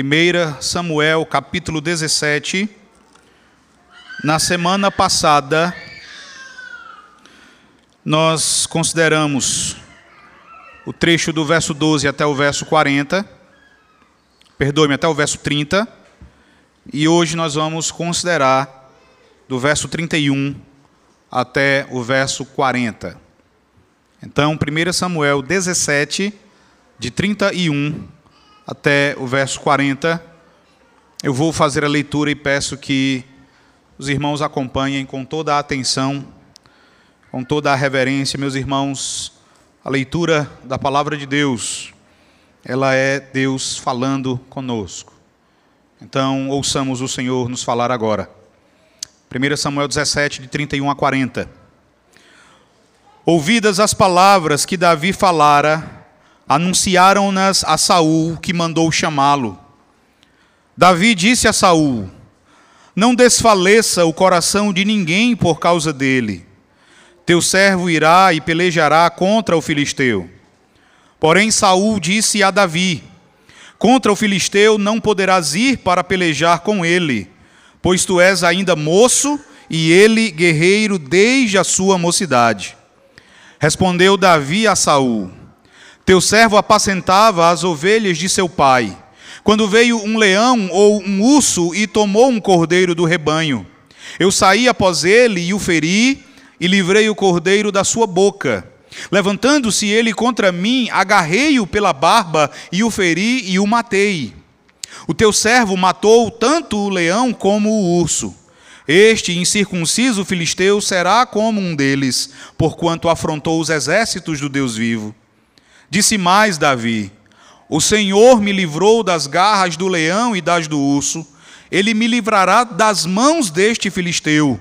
1 Samuel capítulo 17. Na semana passada, nós consideramos o trecho do verso 12 até o verso 40, perdoe-me, até o verso 30, e hoje nós vamos considerar do verso 31 até o verso 40. Então, 1 Samuel 17, de 31 até o verso 40. Eu vou fazer a leitura e peço que os irmãos acompanhem com toda a atenção, com toda a reverência, meus irmãos. A leitura da palavra de Deus, ela é Deus falando conosco. Então, ouçamos o Senhor nos falar agora. 1 Samuel 17, de 31 a 40. Ouvidas as palavras que Davi falara, anunciaram-nas a Saul, que mandou chamá-lo. Davi disse a Saul: Não desfaleça o coração de ninguém por causa dele. Teu servo irá e pelejará contra o filisteu. Porém Saul disse a Davi: Contra o filisteu não poderás ir para pelejar com ele, pois tu és ainda moço e ele guerreiro desde a sua mocidade. Respondeu Davi a Saul: teu servo apacentava as ovelhas de seu pai. Quando veio um leão ou um urso e tomou um cordeiro do rebanho, eu saí após ele e o feri, e livrei o cordeiro da sua boca. Levantando-se ele contra mim, agarrei-o pela barba e o feri e o matei. O teu servo matou tanto o leão como o urso. Este incircunciso filisteu será como um deles, porquanto afrontou os exércitos do Deus vivo. Disse mais Davi: O Senhor me livrou das garras do leão e das do urso, ele me livrará das mãos deste filisteu.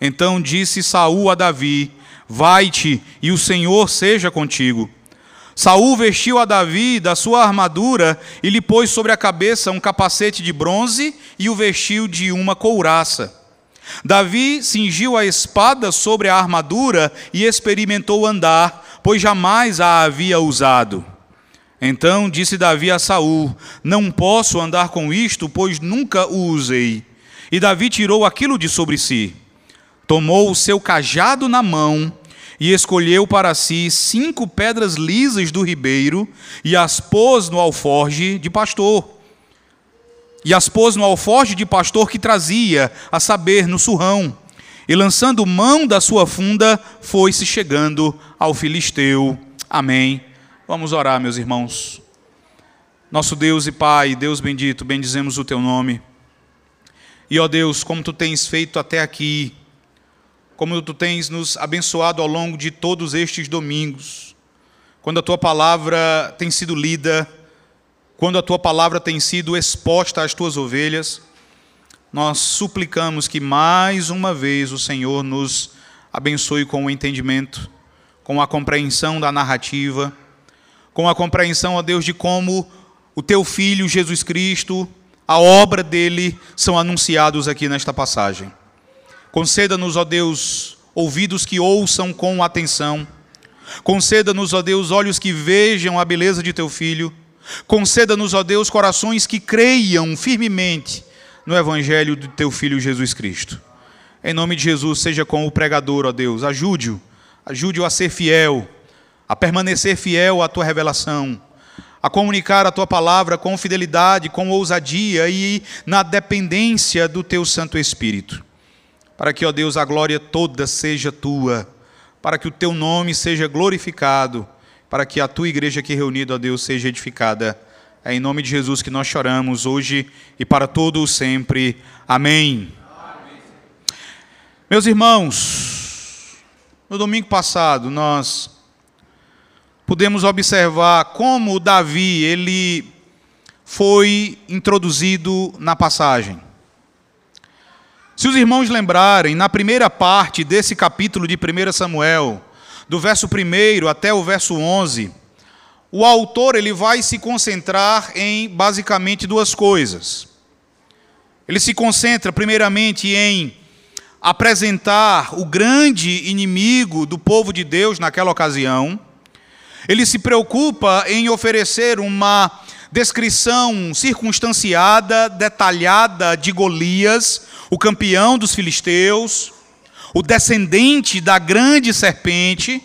Então disse Saul a Davi: Vai-te, e o Senhor seja contigo. Saul vestiu a Davi da sua armadura e lhe pôs sobre a cabeça um capacete de bronze e o vestiu de uma couraça. Davi cingiu a espada sobre a armadura e experimentou andar, pois jamais a havia usado. Então disse Davi a Saul: Não posso andar com isto, pois nunca o usei. E Davi tirou aquilo de sobre si. Tomou o seu cajado na mão e escolheu para si cinco pedras lisas do ribeiro e as pôs no alforge de pastor. E as pôs no alforge de pastor que trazia, a saber, no surrão e lançando mão da sua funda, foi-se chegando ao filisteu. Amém. Vamos orar, meus irmãos. Nosso Deus e Pai, Deus bendito, bendizemos o teu nome. E ó Deus, como tu tens feito até aqui, como tu tens nos abençoado ao longo de todos estes domingos, quando a tua palavra tem sido lida, quando a tua palavra tem sido exposta às tuas ovelhas, nós suplicamos que mais uma vez o Senhor nos abençoe com o entendimento, com a compreensão da narrativa, com a compreensão, ó Deus, de como o teu filho Jesus Cristo, a obra dele são anunciados aqui nesta passagem. Conceda-nos, ó Deus, ouvidos que ouçam com atenção. Conceda-nos, ó Deus, olhos que vejam a beleza de teu filho. Conceda-nos, ó Deus, corações que creiam firmemente no Evangelho do teu Filho Jesus Cristo. Em nome de Jesus, seja com o pregador, ó Deus, ajude-o, ajude-o a ser fiel, a permanecer fiel à tua revelação, a comunicar a tua palavra com fidelidade, com ousadia e na dependência do teu Santo Espírito. Para que, ó Deus, a glória toda seja tua, para que o teu nome seja glorificado, para que a tua igreja aqui reunida, ó Deus, seja edificada é em nome de Jesus que nós choramos hoje e para todo o sempre. Amém. Amém. Meus irmãos, no domingo passado nós pudemos observar como Davi ele foi introduzido na passagem. Se os irmãos lembrarem, na primeira parte desse capítulo de 1 Samuel, do verso 1 até o verso 11, o autor ele vai se concentrar em basicamente duas coisas. Ele se concentra primeiramente em apresentar o grande inimigo do povo de Deus naquela ocasião. Ele se preocupa em oferecer uma descrição circunstanciada, detalhada de Golias, o campeão dos filisteus, o descendente da grande serpente,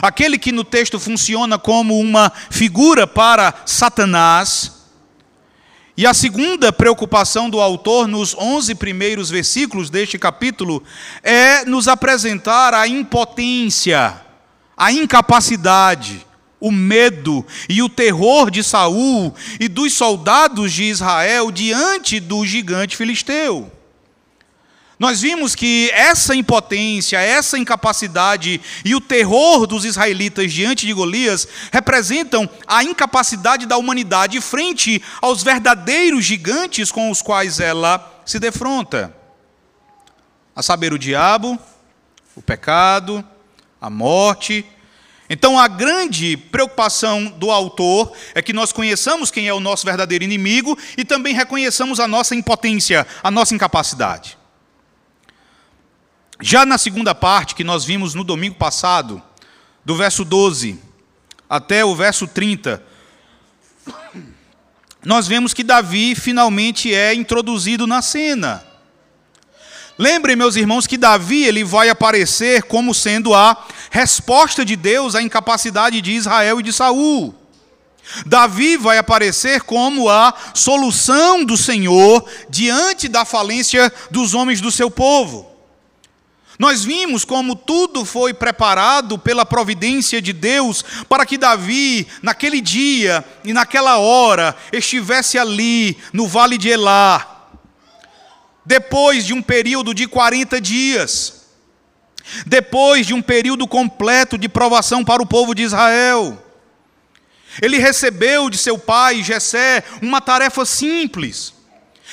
aquele que no texto funciona como uma figura para Satanás. E a segunda preocupação do autor, nos 11 primeiros versículos deste capítulo, é nos apresentar a impotência, a incapacidade, o medo e o terror de Saul e dos soldados de Israel diante do gigante filisteu. Nós vimos que essa impotência, essa incapacidade e o terror dos israelitas diante de Golias representam a incapacidade da humanidade frente aos verdadeiros gigantes com os quais ela se defronta. A saber, o diabo, o pecado, a morte. Então, a grande preocupação do autor é que nós conheçamos quem é o nosso verdadeiro inimigo e também reconheçamos a nossa impotência, a nossa incapacidade. Já na segunda parte, que nós vimos no domingo passado, do verso 12 até o verso 30, nós vemos que Davi finalmente é introduzido na cena. Lembrem, meus irmãos, que Davi ele vai aparecer como sendo a resposta de Deus à incapacidade de Israel e de Saul. Davi vai aparecer como a solução do Senhor diante da falência dos homens do seu povo. Nós vimos como tudo foi preparado pela providência de Deus para que Davi, naquele dia e naquela hora, estivesse ali no vale de Elá, depois de um período de 40 dias, depois de um período completo de provação para o povo de Israel. Ele recebeu de seu pai, Jessé, uma tarefa simples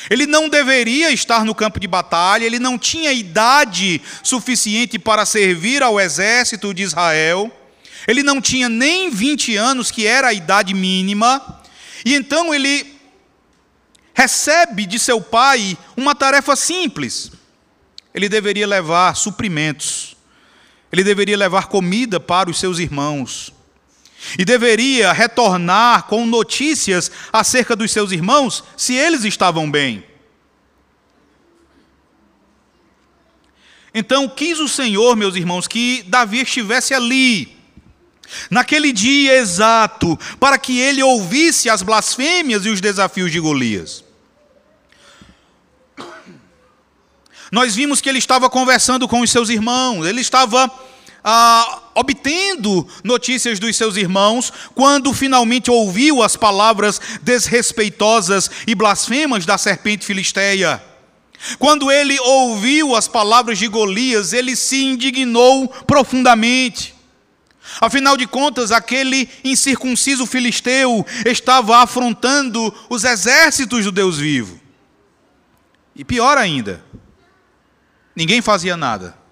ele não deveria estar no campo de batalha, ele não tinha idade suficiente para servir ao exército de Israel, ele não tinha nem 20 anos, que era a idade mínima, e então ele recebe de seu pai uma tarefa simples. Ele deveria levar suprimentos, ele deveria levar comida para os seus irmãos e deveria retornar com notícias acerca dos seus irmãos, se eles estavam bem. Então, quis o Senhor, meus irmãos, que Davi estivesse ali, naquele dia exato, para que ele ouvisse as blasfêmias e os desafios de Golias. Nós vimos que ele estava conversando com os seus irmãos, ele estava ah, obtendo notícias dos seus irmãos, quando finalmente ouviu as palavras desrespeitosas e blasfemas da serpente filisteia. Quando ele ouviu as palavras de Golias, ele se indignou profundamente. Afinal de contas, aquele incircunciso filisteu estava afrontando os exércitos do Deus vivo. E pior ainda, ninguém fazia nada.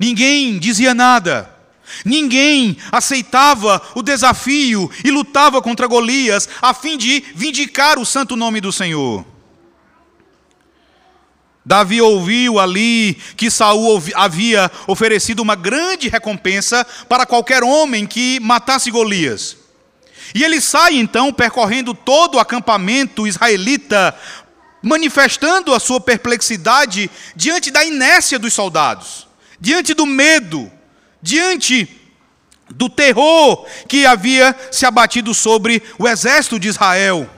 Ninguém dizia nada. Ninguém aceitava o desafio e lutava contra Golias a fim de vindicar o santo nome do Senhor. Davi ouviu ali que Saul havia oferecido uma grande recompensa para qualquer homem que matasse Golias. E ele sai então percorrendo todo o acampamento israelita, manifestando a sua perplexidade diante da inércia dos soldados diante do medo, diante do terror que havia se abatido sobre o exército de Israel.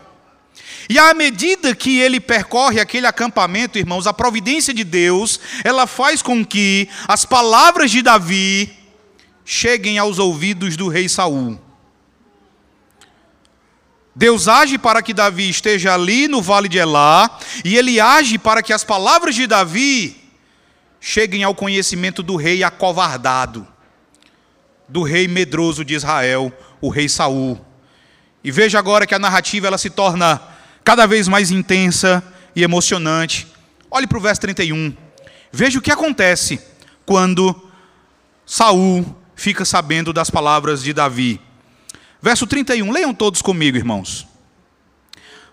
E à medida que ele percorre aquele acampamento, irmãos, a providência de Deus, ela faz com que as palavras de Davi cheguem aos ouvidos do rei Saul. Deus age para que Davi esteja ali no vale de Elá, e ele age para que as palavras de Davi cheguem ao conhecimento do rei acovardado, do rei medroso de Israel, o rei Saul. E veja agora que a narrativa ela se torna cada vez mais intensa e emocionante. Olhe para o verso 31. Veja o que acontece quando Saul fica sabendo das palavras de Davi. Verso 31, leiam todos comigo, irmãos.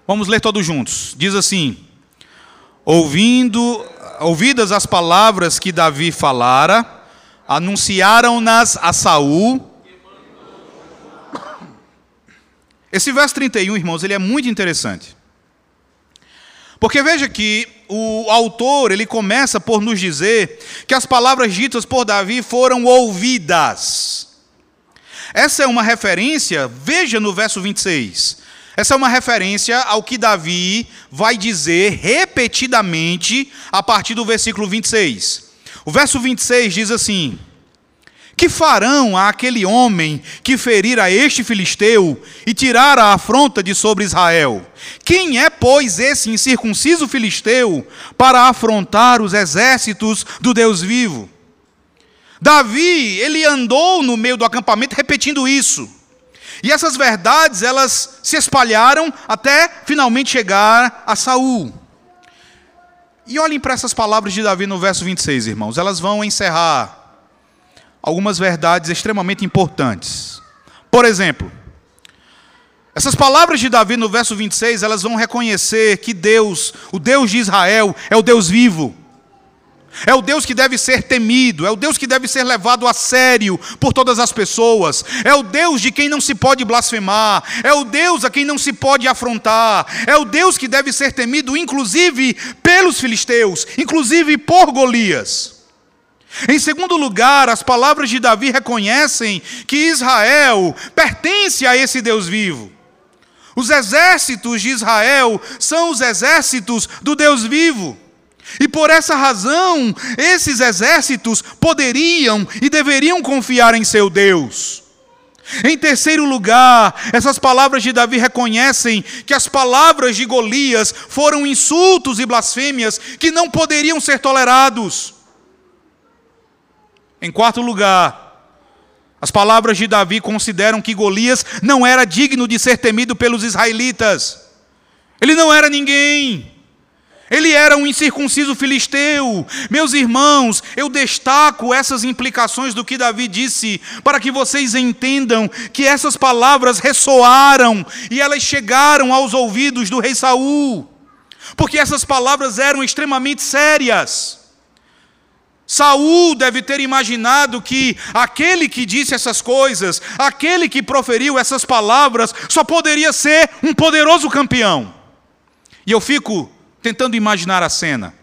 Vamos ler todos juntos. Diz assim: Ouvindo ouvidas as palavras que Davi falara, anunciaram-nas a Saul, Esse verso 31, irmãos, ele é muito interessante. Porque veja que o autor, ele começa por nos dizer que as palavras ditas por Davi foram ouvidas. Essa é uma referência, veja no verso 26. Essa é uma referência ao que Davi vai dizer repetidamente a partir do versículo 26. O verso 26 diz assim: que farão a aquele homem que ferir a este filisteu e tirar a afronta de sobre Israel? Quem é, pois, esse incircunciso filisteu para afrontar os exércitos do Deus vivo? Davi, ele andou no meio do acampamento repetindo isso. E essas verdades, elas se espalharam até finalmente chegar a Saul. E olhem para essas palavras de Davi no verso 26, irmãos. Elas vão encerrar algumas verdades extremamente importantes. Por exemplo, essas palavras de Davi no verso 26, elas vão reconhecer que Deus, o Deus de Israel, é o Deus vivo. É o Deus que deve ser temido, é o Deus que deve ser levado a sério por todas as pessoas, é o Deus de quem não se pode blasfemar, é o Deus a quem não se pode afrontar, é o Deus que deve ser temido, inclusive pelos filisteus, inclusive por Golias. Em segundo lugar, as palavras de Davi reconhecem que Israel pertence a esse Deus vivo. Os exércitos de Israel são os exércitos do Deus vivo. E por essa razão, esses exércitos poderiam e deveriam confiar em seu Deus. Em terceiro lugar, essas palavras de Davi reconhecem que as palavras de Golias foram insultos e blasfêmias que não poderiam ser tolerados. Em quarto lugar, as palavras de Davi consideram que Golias não era digno de ser temido pelos israelitas. Ele não era ninguém. Ele era um incircunciso filisteu. Meus irmãos, eu destaco essas implicações do que Davi disse, para que vocês entendam que essas palavras ressoaram e elas chegaram aos ouvidos do rei Saul. Porque essas palavras eram extremamente sérias. Saul deve ter imaginado que aquele que disse essas coisas, aquele que proferiu essas palavras, só poderia ser um poderoso campeão. E eu fico tentando imaginar a cena.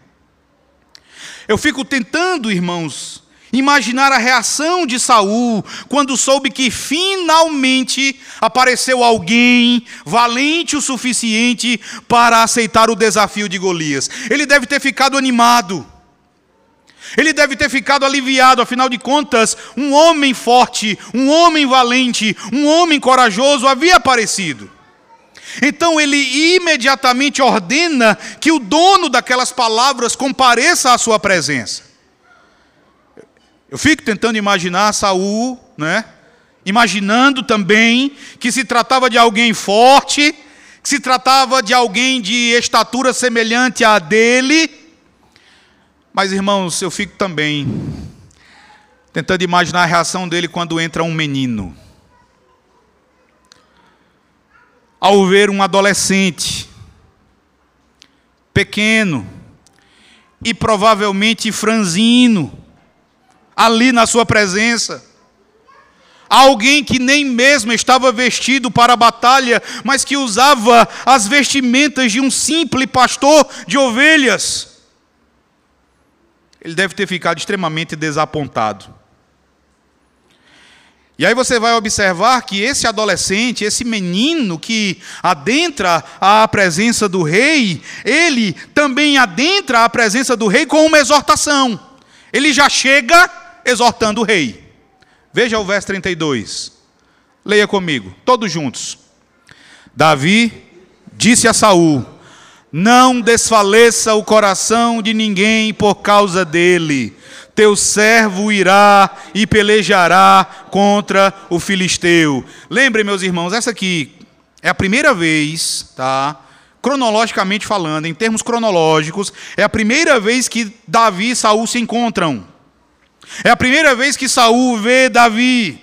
Eu fico tentando, irmãos, imaginar a reação de Saul quando soube que finalmente apareceu alguém valente o suficiente para aceitar o desafio de Golias. Ele deve ter ficado animado. Ele deve ter ficado aliviado, afinal de contas, um homem forte, um homem valente, um homem corajoso havia aparecido. Então ele imediatamente ordena que o dono daquelas palavras compareça à sua presença. Eu fico tentando imaginar Saul, né? Imaginando também que se tratava de alguém forte, que se tratava de alguém de estatura semelhante à dele, mas, irmãos, eu fico também tentando imaginar a reação dele quando entra um menino. Ao ver um adolescente, pequeno e provavelmente franzino, ali na sua presença. Alguém que nem mesmo estava vestido para a batalha, mas que usava as vestimentas de um simples pastor de ovelhas ele deve ter ficado extremamente desapontado. E aí você vai observar que esse adolescente, esse menino que adentra a presença do rei, ele também adentra a presença do rei com uma exortação. Ele já chega exortando o rei. Veja o verso 32. Leia comigo, todos juntos. Davi disse a Saul: não desfaleça o coração de ninguém por causa dele. Teu servo irá e pelejará contra o filisteu. Lembrem, meus irmãos, essa aqui é a primeira vez, tá? Cronologicamente falando, em termos cronológicos, é a primeira vez que Davi e Saul se encontram. É a primeira vez que Saul vê Davi.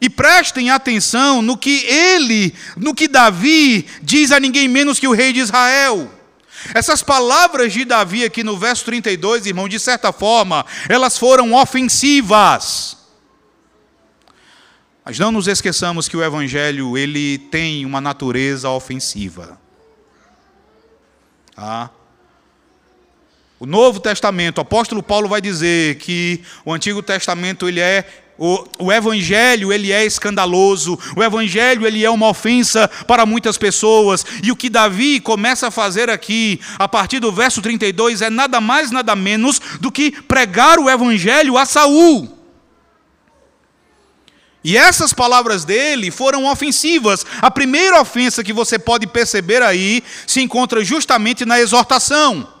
E prestem atenção no que ele, no que Davi diz a ninguém menos que o rei de Israel. Essas palavras de Davi aqui no verso 32, irmão, de certa forma, elas foram ofensivas. Mas não nos esqueçamos que o evangelho ele tem uma natureza ofensiva. Ah. O Novo Testamento, o apóstolo Paulo vai dizer que o Antigo Testamento ele é o, o, evangelho ele é escandaloso, o evangelho ele é uma ofensa para muitas pessoas. E o que Davi começa a fazer aqui, a partir do verso 32, é nada mais nada menos do que pregar o evangelho a Saul. E essas palavras dele foram ofensivas. A primeira ofensa que você pode perceber aí se encontra justamente na exortação.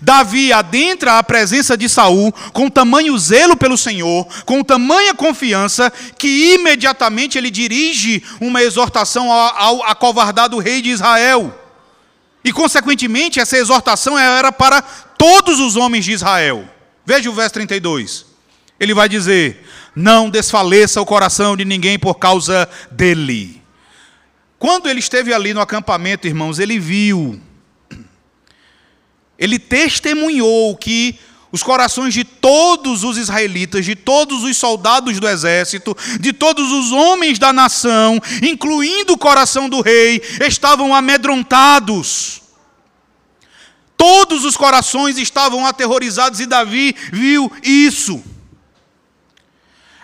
Davi adentra a presença de Saul com tamanho zelo pelo Senhor, com tamanha confiança, que imediatamente ele dirige uma exortação ao acovardado rei de Israel. E, consequentemente, essa exortação era para todos os homens de Israel. Veja o verso 32. Ele vai dizer: Não desfaleça o coração de ninguém por causa dele. Quando ele esteve ali no acampamento, irmãos, ele viu ele testemunhou que os corações de todos os israelitas, de todos os soldados do exército, de todos os homens da nação, incluindo o coração do rei, estavam amedrontados. Todos os corações estavam aterrorizados e Davi viu isso.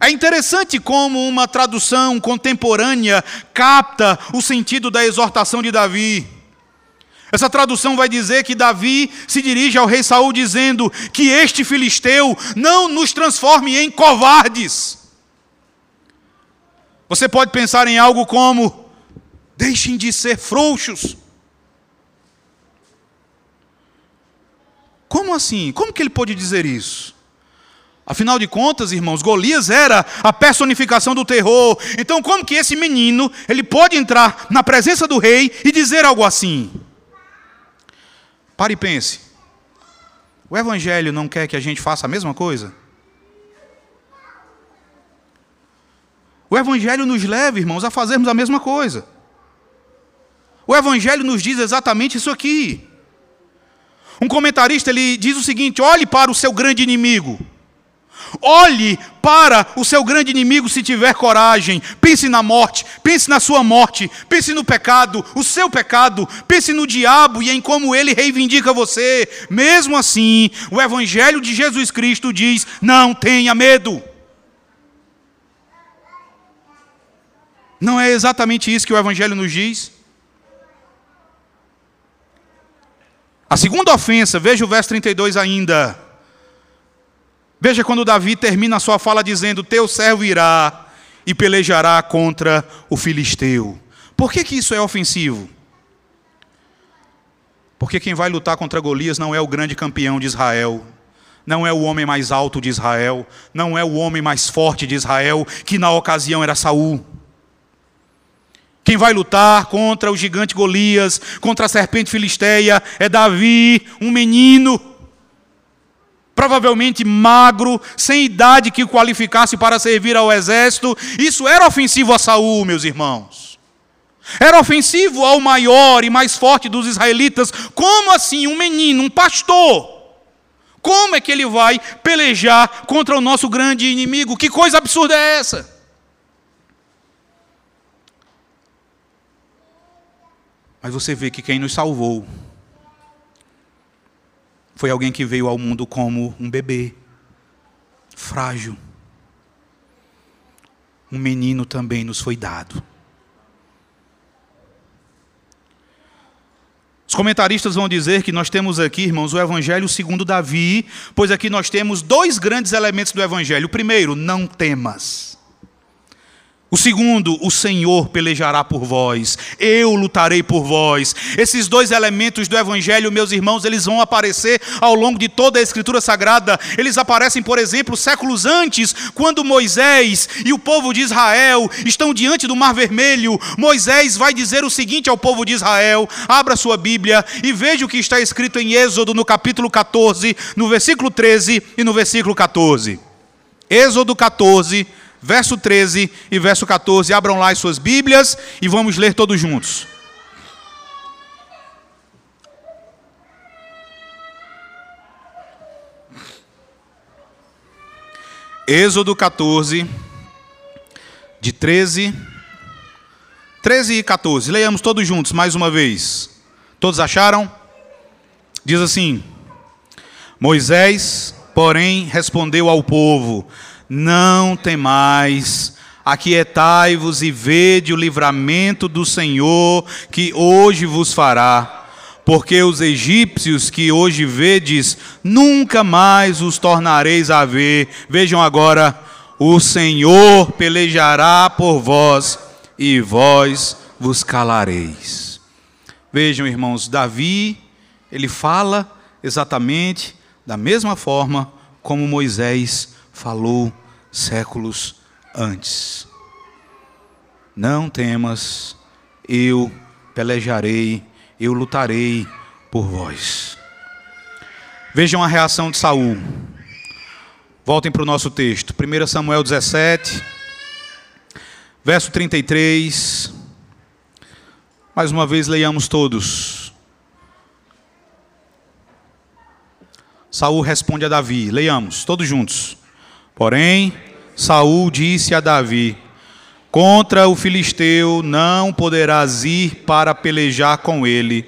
É interessante como uma tradução contemporânea capta o sentido da exortação de Davi. Essa tradução vai dizer que Davi se dirige ao rei Saul dizendo que este filisteu não nos transforme em covardes. Você pode pensar em algo como: deixem de ser frouxos. Como assim? Como que ele pode dizer isso? Afinal de contas, irmãos, Golias era a personificação do terror. Então, como que esse menino, ele pode entrar na presença do rei e dizer algo assim? Pare e pense. O Evangelho não quer que a gente faça a mesma coisa? O Evangelho nos leva, irmãos, a fazermos a mesma coisa. O Evangelho nos diz exatamente isso aqui. Um comentarista ele diz o seguinte: olhe para o seu grande inimigo. Olhe para o seu grande inimigo se tiver coragem. Pense na morte, pense na sua morte, pense no pecado, o seu pecado, pense no diabo e em como ele reivindica você. Mesmo assim, o Evangelho de Jesus Cristo diz: não tenha medo. Não é exatamente isso que o Evangelho nos diz? A segunda ofensa, veja o verso 32 ainda. Veja quando Davi termina a sua fala dizendo: Teu servo irá e pelejará contra o filisteu. Por que, que isso é ofensivo? Porque quem vai lutar contra Golias não é o grande campeão de Israel, não é o homem mais alto de Israel, não é o homem mais forte de Israel, que na ocasião era Saul. Quem vai lutar contra o gigante Golias, contra a serpente filisteia, é Davi, um menino provavelmente magro, sem idade que o qualificasse para servir ao exército. Isso era ofensivo a Saul, meus irmãos. Era ofensivo ao maior e mais forte dos israelitas. Como assim um menino, um pastor? Como é que ele vai pelejar contra o nosso grande inimigo? Que coisa absurda é essa? Mas você vê que quem nos salvou foi alguém que veio ao mundo como um bebê, frágil. Um menino também nos foi dado. Os comentaristas vão dizer que nós temos aqui, irmãos, o Evangelho segundo Davi, pois aqui nós temos dois grandes elementos do Evangelho. O primeiro, não temas. O segundo, o Senhor pelejará por vós, eu lutarei por vós. Esses dois elementos do Evangelho, meus irmãos, eles vão aparecer ao longo de toda a Escritura Sagrada. Eles aparecem, por exemplo, séculos antes, quando Moisés e o povo de Israel estão diante do Mar Vermelho. Moisés vai dizer o seguinte ao povo de Israel: abra sua Bíblia e veja o que está escrito em Êxodo, no capítulo 14, no versículo 13 e no versículo 14. Êxodo 14 verso 13 e verso 14. Abram lá as suas Bíblias e vamos ler todos juntos. Êxodo 14, de 13, 13 e 14. Leiamos todos juntos mais uma vez. Todos acharam? Diz assim: Moisés, porém, respondeu ao povo: Não temais, aquietai-vos e vede o livramento do Senhor que hoje vos fará. Porque os egípcios que hoje vedes, nunca mais os tornareis a ver. Vejam agora o Senhor pelejará por vós e vós vos calareis. Vejam, irmãos, Davi, ele fala exatamente da mesma forma como Moisés falou séculos antes. Não temas, eu pelejarei, eu lutarei por vós. Vejam a reação de Saul. Voltem para o nosso texto. 1 Samuel 17, verso 33. Mais uma vez leiamos todos. Saul responde a Davi. Leiamos, todos juntos. Porém, Saul disse a Davi: Contra o filisteu não poderás ir para pelejar com ele,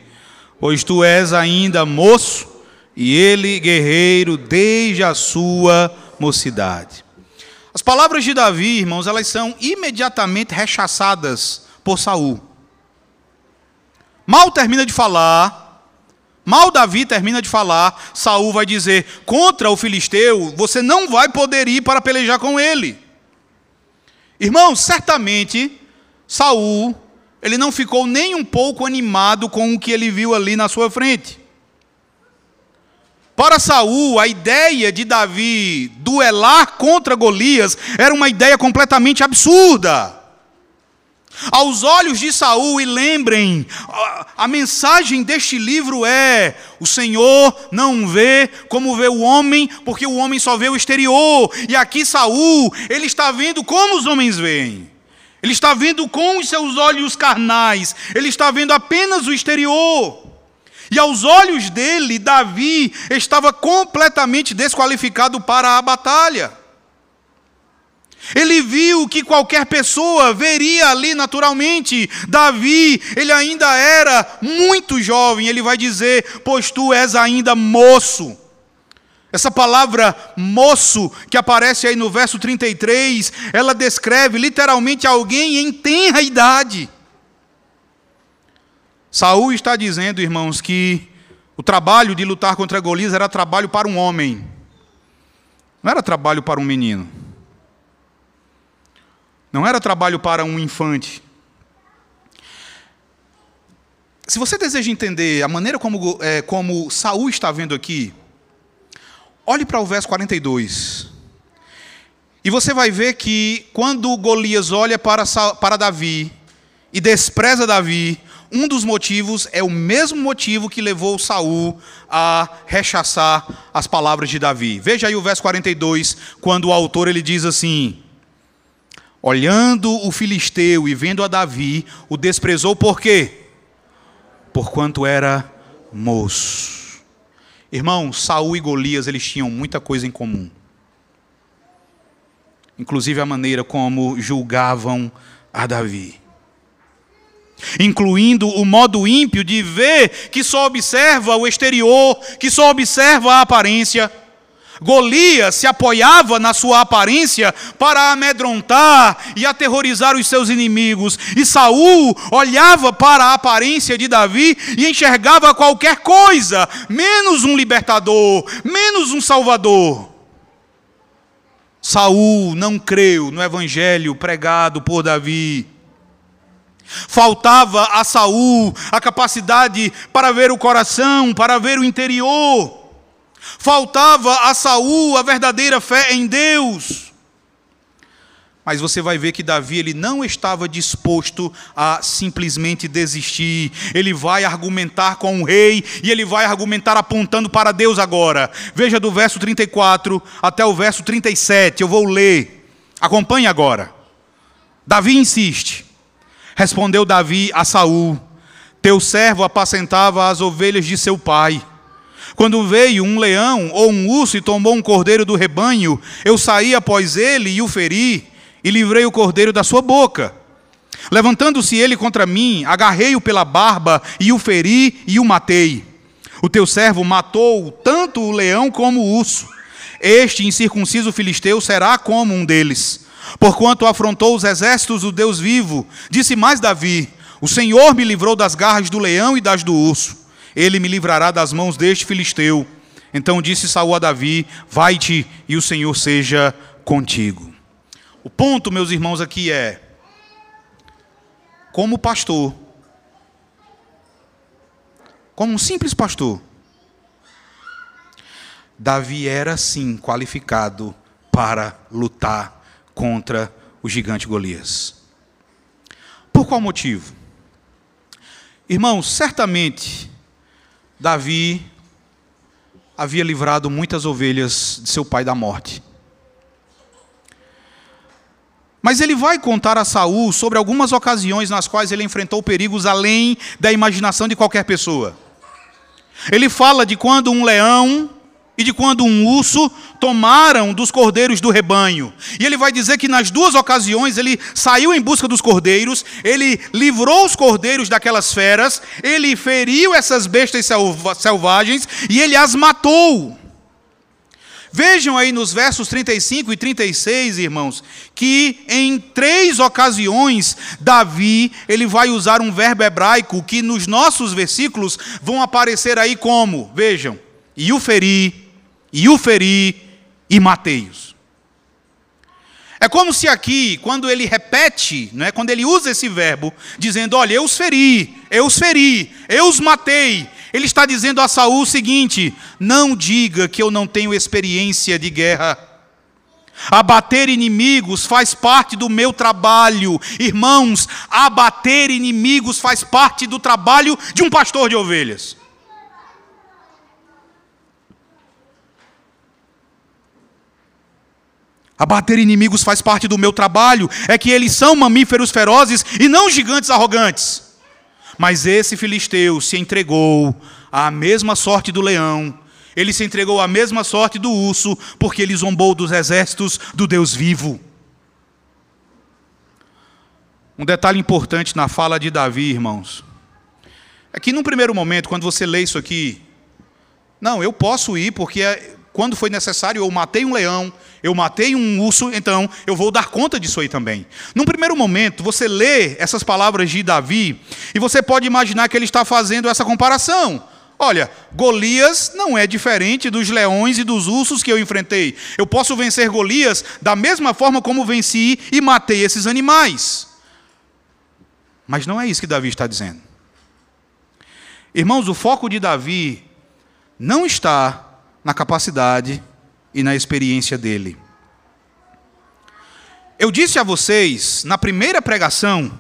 pois tu és ainda moço e ele guerreiro desde a sua mocidade. As palavras de Davi, irmãos, elas são imediatamente rechaçadas por Saul. Mal termina de falar, mal Davi termina de falar, Saul vai dizer: contra o filisteu, você não vai poder ir para pelejar com ele. Irmãos, certamente Saul, ele não ficou nem um pouco animado com o que ele viu ali na sua frente. Para Saul, a ideia de Davi duelar contra Golias era uma ideia completamente absurda. Aos olhos de Saul, e lembrem, a, a, mensagem deste livro é: o Senhor não vê como vê o homem, porque o homem só vê o exterior. E aqui Saul, ele está vendo como os homens veem. Ele está vendo com os seus olhos carnais, ele está vendo apenas o exterior. E aos olhos dele, Davi estava completamente desqualificado para a batalha. Ele viu que qualquer pessoa veria ali naturalmente. Davi, ele ainda era muito jovem. Ele vai dizer: Pois tu és ainda moço. Essa palavra moço, que aparece aí no verso 33, ela descreve literalmente alguém em tenra idade. Saul está dizendo, irmãos, que o trabalho de lutar contra Golias era trabalho para um homem, não era trabalho para um menino, não era trabalho para um infante. Se você deseja entender a maneira como, é, como Saul está vendo aqui, olhe para o verso 42. E você vai ver que quando Golias olha para, para Davi e despreza Davi, um dos motivos é o mesmo motivo que levou Saul a rechaçar as palavras de Davi. Veja aí o verso 42, quando o autor ele diz assim: Olhando o filisteu e vendo a Davi, o desprezou por quê? Porquanto era moço. Irmão, Saul e Golias, eles tinham muita coisa em comum. Inclusive a maneira como julgavam a Davi incluindo o modo ímpio de ver que só observa o exterior, que só observa a aparência. Golias se apoiava na sua aparência para amedrontar e aterrorizar os seus inimigos, e Saul olhava para a aparência de Davi e enxergava qualquer coisa, menos um libertador, menos um salvador. Saul não creu no evangelho pregado por Davi. Faltava a Saul a capacidade para ver o coração, para ver o interior. Faltava a Saul a verdadeira fé em Deus. Mas você vai ver que Davi ele não estava disposto a simplesmente desistir. Ele vai argumentar com o rei e ele vai argumentar apontando para Deus agora. Veja do verso 34 até o verso 37. Eu vou ler. Acompanhe agora. Davi insiste. Respondeu Davi a Saul: Teu servo apacentava as ovelhas de seu pai. Quando veio um leão ou um urso e tomou um cordeiro do rebanho, eu saí após ele e o feri, e livrei o cordeiro da sua boca. Levantando-se ele contra mim, agarrei-o pela barba e o feri e o matei. O teu servo matou tanto o leão como o urso. Este incircunciso filisteu será como um deles, porquanto afrontou os exércitos do Deus vivo. Disse mais Davi: O Senhor me livrou das garras do leão e das do urso. Ele me livrará das mãos deste filisteu. Então disse Saul a Davi: Vai-te e o Senhor seja contigo. O ponto, meus irmãos, aqui é: como pastor, como um simples pastor, Davi era sim qualificado para lutar contra o gigante Golias. Por qual motivo? Irmãos, certamente Davi havia livrado muitas ovelhas de seu pai da morte. Mas ele vai contar a Saul sobre algumas ocasiões nas quais ele enfrentou perigos além da imaginação de qualquer pessoa. Ele fala de quando um leão e de quando um urso tomaram dos cordeiros do rebanho. E ele vai dizer que nas duas ocasiões ele saiu em busca dos cordeiros, ele livrou os cordeiros daquelas feras, ele feriu essas bestas selvagens e ele as matou. Vejam aí nos versos 35 e 36, irmãos, que em três ocasiões Davi, ele vai usar um verbo hebraico que nos nossos versículos vão aparecer aí como, vejam, e o feri, e o feri e matei-os. É como se aqui, quando ele repete, não é, quando ele usa esse verbo, dizendo, olha, eu os feri, eu os feri, eu os matei, ele está dizendo a Saul o seguinte: não diga que eu não tenho experiência de guerra. Abater inimigos faz parte do meu trabalho. Irmãos, abater inimigos faz parte do trabalho de um pastor de ovelhas. Abater inimigos faz parte do meu trabalho, é que eles são mamíferos ferozes e não gigantes arrogantes. Mas esse filisteu se entregou à mesma sorte do leão, ele se entregou à mesma sorte do urso, porque ele zombou dos exércitos do Deus vivo. Um detalhe importante na fala de Davi, irmãos, é que num primeiro momento, quando você lê isso aqui, não, eu posso ir porque é, quando foi necessário eu matei um leão, eu matei um urso, então eu vou dar conta disso aí também. Num primeiro momento, você lê essas palavras de Davi e você pode imaginar que ele está fazendo essa comparação. Olha, Golias não é diferente dos leões e dos ursos que eu enfrentei. Eu posso vencer Golias da mesma forma como venci e matei esses animais. Mas não é isso que Davi está dizendo. Irmãos, o foco de Davi não está na capacidade e na experiência dele. Eu disse a vocês, na primeira pregação,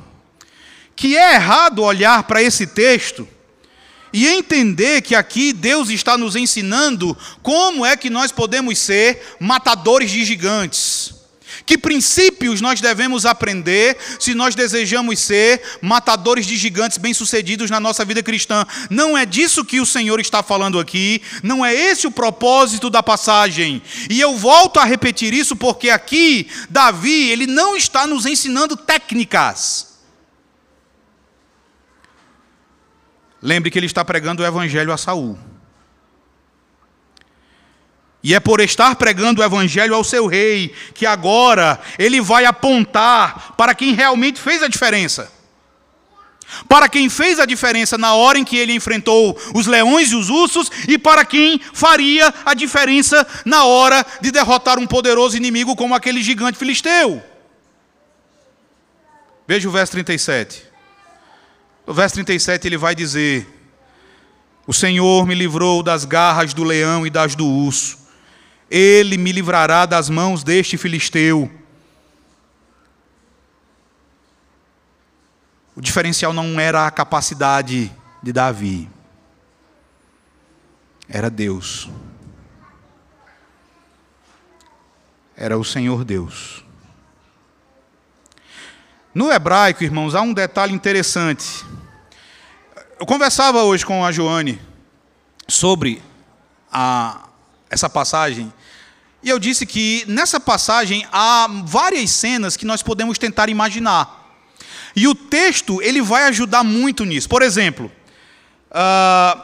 que é errado olhar para esse texto e entender que aqui Deus está nos ensinando como é que nós podemos ser matadores de gigantes. Que princípios nós devemos aprender se nós desejamos ser matadores de gigantes bem-sucedidos na nossa vida cristã? Não é disso que o Senhor está falando aqui, não é esse o propósito da passagem. E eu volto a repetir isso porque aqui Davi, ele não está nos ensinando técnicas. Lembre que ele está pregando o evangelho a Saul. E é por estar pregando o evangelho ao seu rei que agora ele vai apontar para quem realmente fez a diferença. Para quem fez a diferença na hora em que ele enfrentou os leões e os ursos, e para quem faria a diferença na hora de derrotar um poderoso inimigo como aquele gigante filisteu. Veja o verso 37. No verso 37 ele vai dizer: O Senhor me livrou das garras do leão e das do urso ele me livrará das mãos deste filisteu. O diferencial não era a capacidade de Davi, era Deus. Era o Senhor Deus. No hebraico, irmãos, há um detalhe interessante. Eu conversava hoje com a Joane sobre a, essa passagem E eu disse que nessa passagem há várias cenas que nós podemos tentar imaginar. E o texto ele vai ajudar muito nisso. Por exemplo, uh,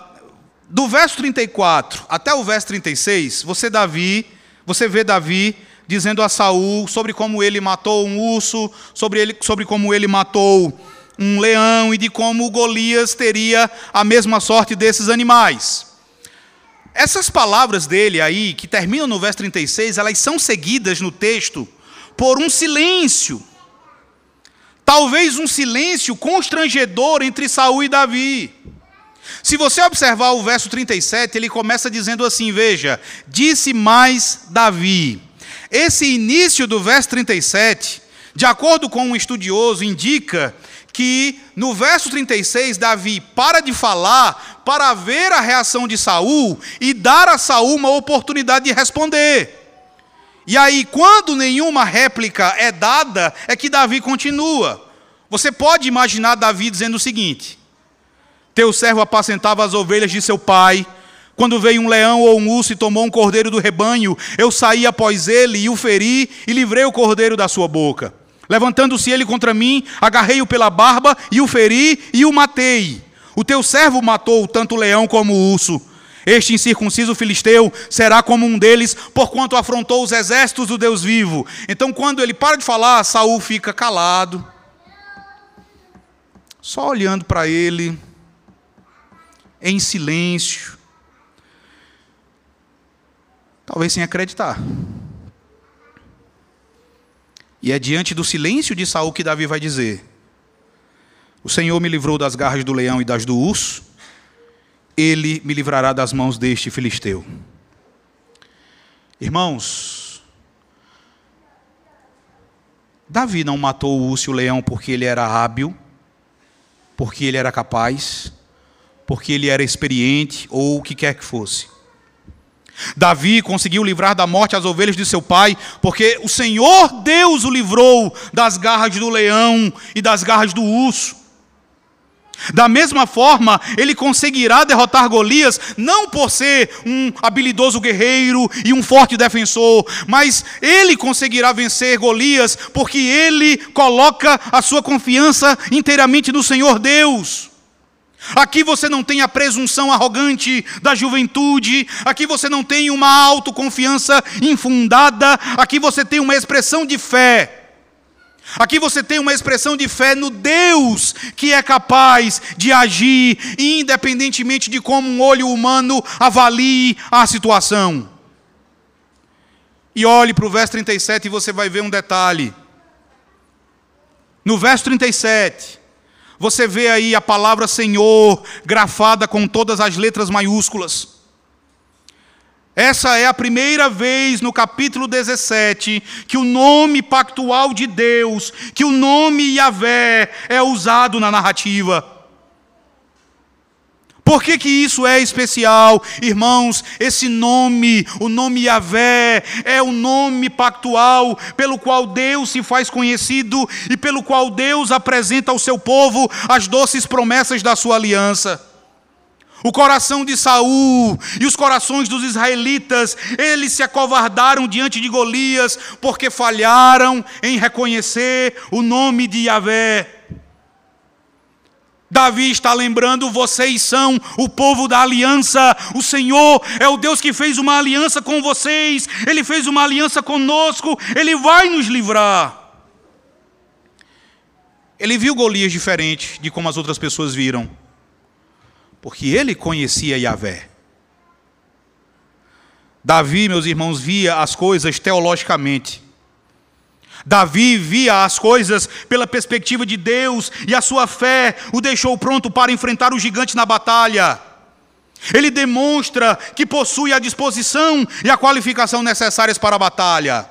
do verso 34 até o verso 36, você Davi, você vê Davi dizendo a Saul sobre como ele matou um urso, sobre, ele, sobre como ele matou um leão e de como Golias teria a mesma sorte desses animais. Essas palavras dele aí, que terminam no verso 36, elas são seguidas no texto por um silêncio. Talvez um silêncio constrangedor entre Saul e Davi. Se você observar o verso 37, ele começa dizendo assim: Veja, disse mais Davi. Esse início do verso 37, de acordo com um estudioso, indica que no verso 36 Davi para de falar para ver a reação de Saul e dar a Saul uma oportunidade de responder. E aí, quando nenhuma réplica é dada, é que Davi continua. Você pode imaginar Davi dizendo o seguinte: Teu servo apacentava as ovelhas de seu pai. Quando veio um leão ou um urso e tomou um cordeiro do rebanho, eu saí após ele e o feri e livrei o cordeiro da sua boca. Levantando-se ele contra mim, agarrei-o pela barba e o feri e o matei. O teu servo matou tanto o leão como o urso. Este incircunciso filisteu será como um deles, porquanto afrontou os exércitos do Deus vivo. Então, quando ele para de falar, Saul fica calado, só olhando para ele, em silêncio, talvez sem acreditar. E é diante do silêncio de Saul que Davi vai dizer: O Senhor me livrou das garras do leão e das do urso, ele me livrará das mãos deste filisteu. Irmãos, Davi não matou o urso e o leão porque ele era hábil, porque ele era capaz, porque ele era experiente ou o que quer que fosse. Davi conseguiu livrar da morte as ovelhas de seu pai, porque o Senhor Deus o livrou das garras do leão e das garras do urso. Da mesma forma, ele conseguirá derrotar Golias, não por ser um habilidoso guerreiro e um forte defensor, mas ele conseguirá vencer Golias, porque ele coloca a sua confiança inteiramente no Senhor Deus. Aqui você não tem a presunção arrogante da juventude, aqui você não tem uma autoconfiança infundada, aqui você tem uma expressão de fé. Aqui você tem uma expressão de fé no Deus que é capaz de agir, independentemente de como um olho humano avalie a situação. E olhe para o verso 37 e você vai ver um detalhe. No verso 37, você vê aí a palavra Senhor grafada com todas as letras maiúsculas. Essa é a primeira vez no capítulo 17 que o nome pactual de Deus, que o nome Yahvé é usado na narrativa. Por que, que isso é especial? Irmãos, esse nome, o nome Yahvé, é o nome pactual pelo qual Deus se faz conhecido e pelo qual Deus apresenta ao seu povo as doces promessas da sua aliança. O coração de Saul e os corações dos israelitas, eles se acovardaram diante de Golias porque falharam em reconhecer o nome de Yahvé. Davi está lembrando: vocês são o povo da aliança. O Senhor é o Deus que fez uma aliança com vocês, Ele fez uma aliança conosco, Ele vai nos livrar. Ele viu Golias diferente de como as outras pessoas viram, porque ele conhecia Yahvé. Davi, meus irmãos, via as coisas teologicamente. Davi via as coisas pela perspectiva de Deus e a sua fé o deixou pronto para enfrentar o gigante na batalha. Ele demonstra que possui a disposição e a qualificação necessárias para a batalha.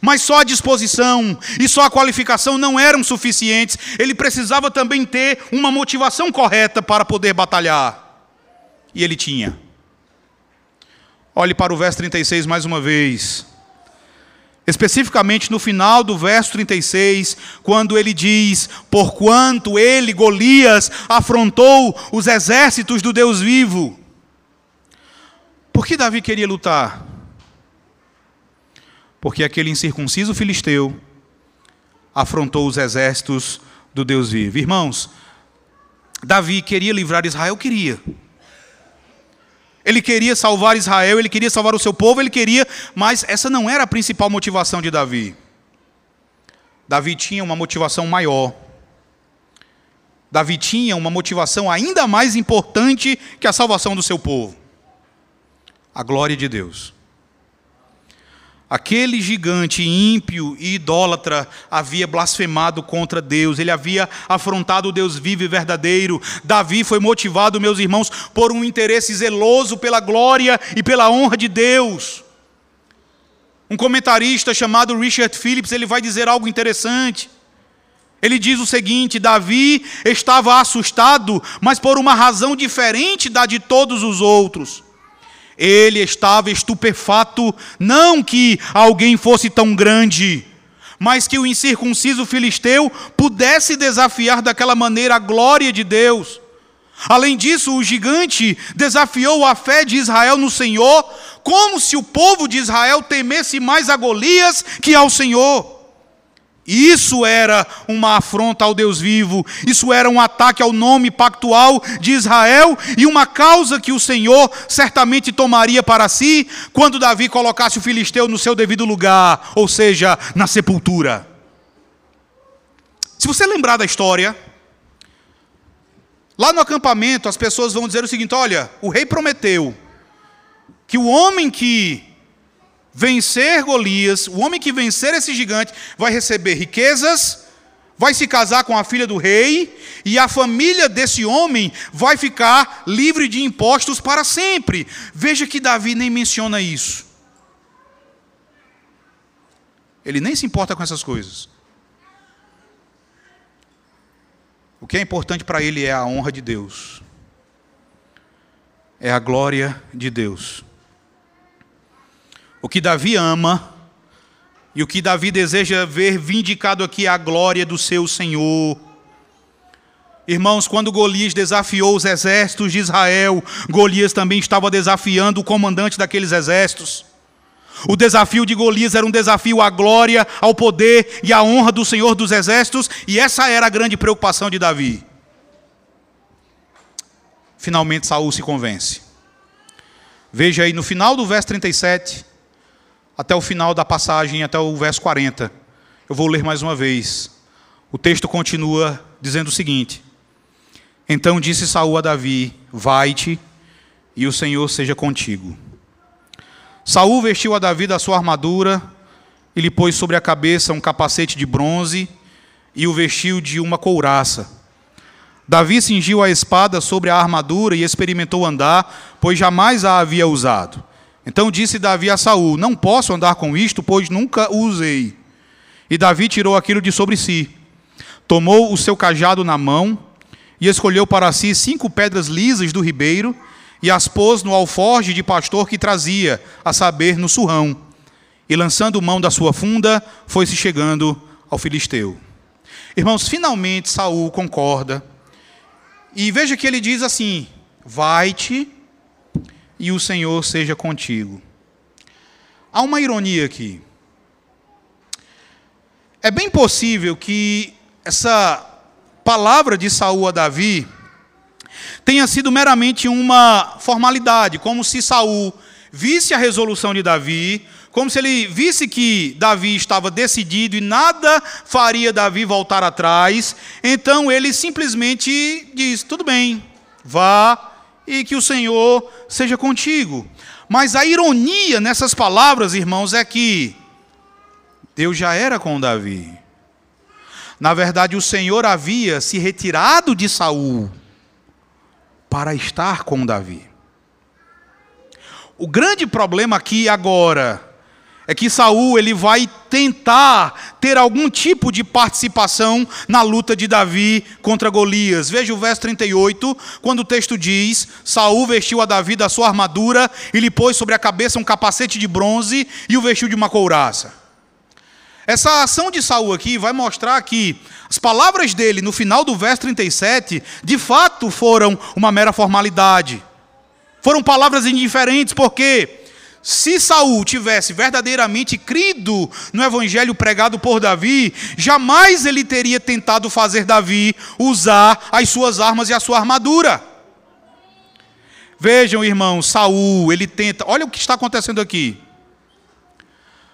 Mas só a disposição e só a qualificação não eram suficientes, ele precisava também ter uma motivação correta para poder batalhar. E ele tinha. Olhe para o verso 36 mais uma vez. Especificamente no final do verso 36, quando ele diz: Porquanto ele, Golias, afrontou os exércitos do Deus vivo. Por que Davi queria lutar? porque aquele incircunciso filisteu afrontou os exércitos do Deus vivo. Irmãos, Davi queria livrar Israel? Queria. Ele queria salvar Israel, ele queria salvar o seu povo, ele queria, mas essa não era a principal motivação de Davi. Davi tinha uma motivação maior. Davi tinha uma motivação ainda mais importante que a salvação do seu povo: a glória de Deus. Aquele gigante ímpio e idólatra havia blasfemado contra Deus, ele havia afrontado o Deus vivo e verdadeiro. Davi foi motivado, meus irmãos, por um interesse zeloso pela glória e pela honra de Deus. Um comentarista chamado Richard Phillips, ele vai dizer algo interessante. Ele diz o seguinte: Davi estava assustado, mas por uma razão diferente da de todos os outros. Ele estava estupefato, não que alguém fosse tão grande, mas que o incircunciso filisteu pudesse desafiar daquela maneira a glória de Deus. Além disso, o gigante desafiou a fé de Israel no Senhor, como se o povo de Israel temesse mais a Golias que ao Senhor. Isso era uma afronta ao Deus vivo, isso era um ataque ao nome pactual de Israel e uma causa que o Senhor certamente tomaria para si quando Davi colocasse o filisteu no seu devido lugar, ou seja, na sepultura. Se você lembrar da história, lá no acampamento as pessoas vão dizer o seguinte: olha, o rei prometeu que o homem que vencer Golias, o homem que vencer esse gigante, vai receber riquezas, vai se casar com a filha do rei, e a família desse homem vai ficar livre de impostos para sempre. Veja que Davi nem menciona isso. Ele nem se importa com essas coisas. O que é importante para ele é a honra de Deus, é a glória de Deus. O que Davi ama e o que Davi deseja ver vindicado aqui é a glória do seu Senhor. Irmãos, quando Golias desafiou os exércitos de Israel, Golias também estava desafiando o comandante daqueles exércitos. O desafio de Golias era um desafio à glória, ao poder e à honra do Senhor dos exércitos, e essa era a grande preocupação de Davi. Finalmente Saul se convence. Veja aí no final do verso 37, até o final da passagem, até o verso 40. Eu vou ler mais uma vez. O texto continua dizendo o seguinte: Então disse Saul a Davi: Vai-te, e o Senhor seja contigo. Saul vestiu a Davi da sua armadura e lhe pôs sobre a cabeça um capacete de bronze e o vestiu de uma couraça. Davi cingiu a espada sobre a armadura e experimentou andar, pois jamais a havia usado. Então disse Davi a Saul: Não posso andar com isto, pois nunca o usei. E Davi tirou aquilo de sobre si, tomou o seu cajado na mão e escolheu para si cinco pedras lisas do ribeiro e as pôs no alforge de pastor que trazia, a saber, no surrão. E lançando mão da sua funda, foi-se chegando ao filisteu. Irmãos, finalmente Saul concorda. E veja que ele diz assim: Vai-te e o Senhor seja contigo. Há uma ironia aqui. É bem possível que essa palavra de Saul a Davi tenha sido meramente uma formalidade, como se Saul visse a resolução de Davi, como se ele visse que Davi estava decidido e nada faria Davi voltar atrás, então ele simplesmente diz: tudo bem, vá e que o Senhor seja contigo. Mas a ironia nessas palavras, irmãos, é que Deus já era com Davi. Na verdade, o Senhor havia se retirado de Saul para estar com Davi. O grande problema aqui agora é que Saul ele vai tentar ter algum tipo de participação na luta de Davi contra Golias. Veja o verso 38, quando o texto diz: Saul vestiu a Davi da sua armadura e lhe pôs sobre a cabeça um capacete de bronze e o vestiu de uma couraça. Essa ação de Saul aqui vai mostrar que as palavras dele no final do verso 37, de fato foram uma mera formalidade. Foram palavras indiferentes, porque se Saul tivesse verdadeiramente crido no evangelho pregado por Davi, jamais ele teria tentado fazer Davi usar as suas armas e a sua armadura. Vejam, irmãos, Saul, ele tenta. Olha o que está acontecendo aqui.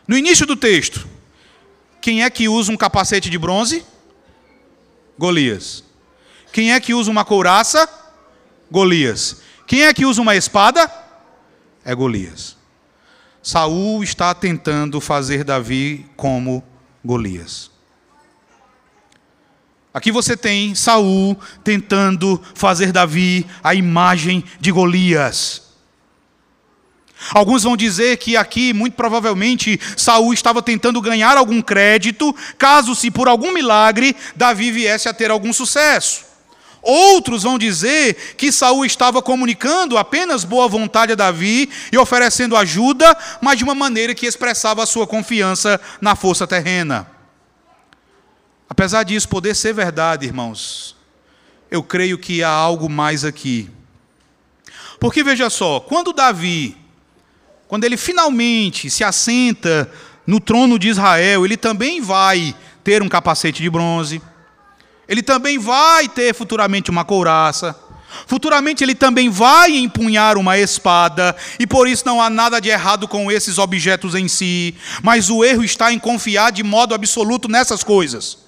No início do texto, quem é que usa um capacete de bronze? Golias. Quem é que usa uma couraça? Golias. Quem é que usa uma espada? É Golias. Saul está tentando fazer Davi como Golias. Aqui você tem Saul tentando fazer Davi a imagem de Golias. Alguns vão dizer que aqui, muito provavelmente, Saul estava tentando ganhar algum crédito, caso se por algum milagre Davi viesse a ter algum sucesso. Outros vão dizer que Saul estava comunicando apenas boa vontade a Davi e oferecendo ajuda, mas de uma maneira que expressava a sua confiança na força terrena. Apesar disso poder ser verdade, irmãos, eu creio que há algo mais aqui. Porque veja só, quando Davi, quando ele finalmente se assenta no trono de Israel, ele também vai ter um capacete de bronze ele também vai ter futuramente uma couraça. Futuramente ele também vai empunhar uma espada, e por isso não há nada de errado com esses objetos em si, mas o erro está em confiar de modo absoluto nessas coisas.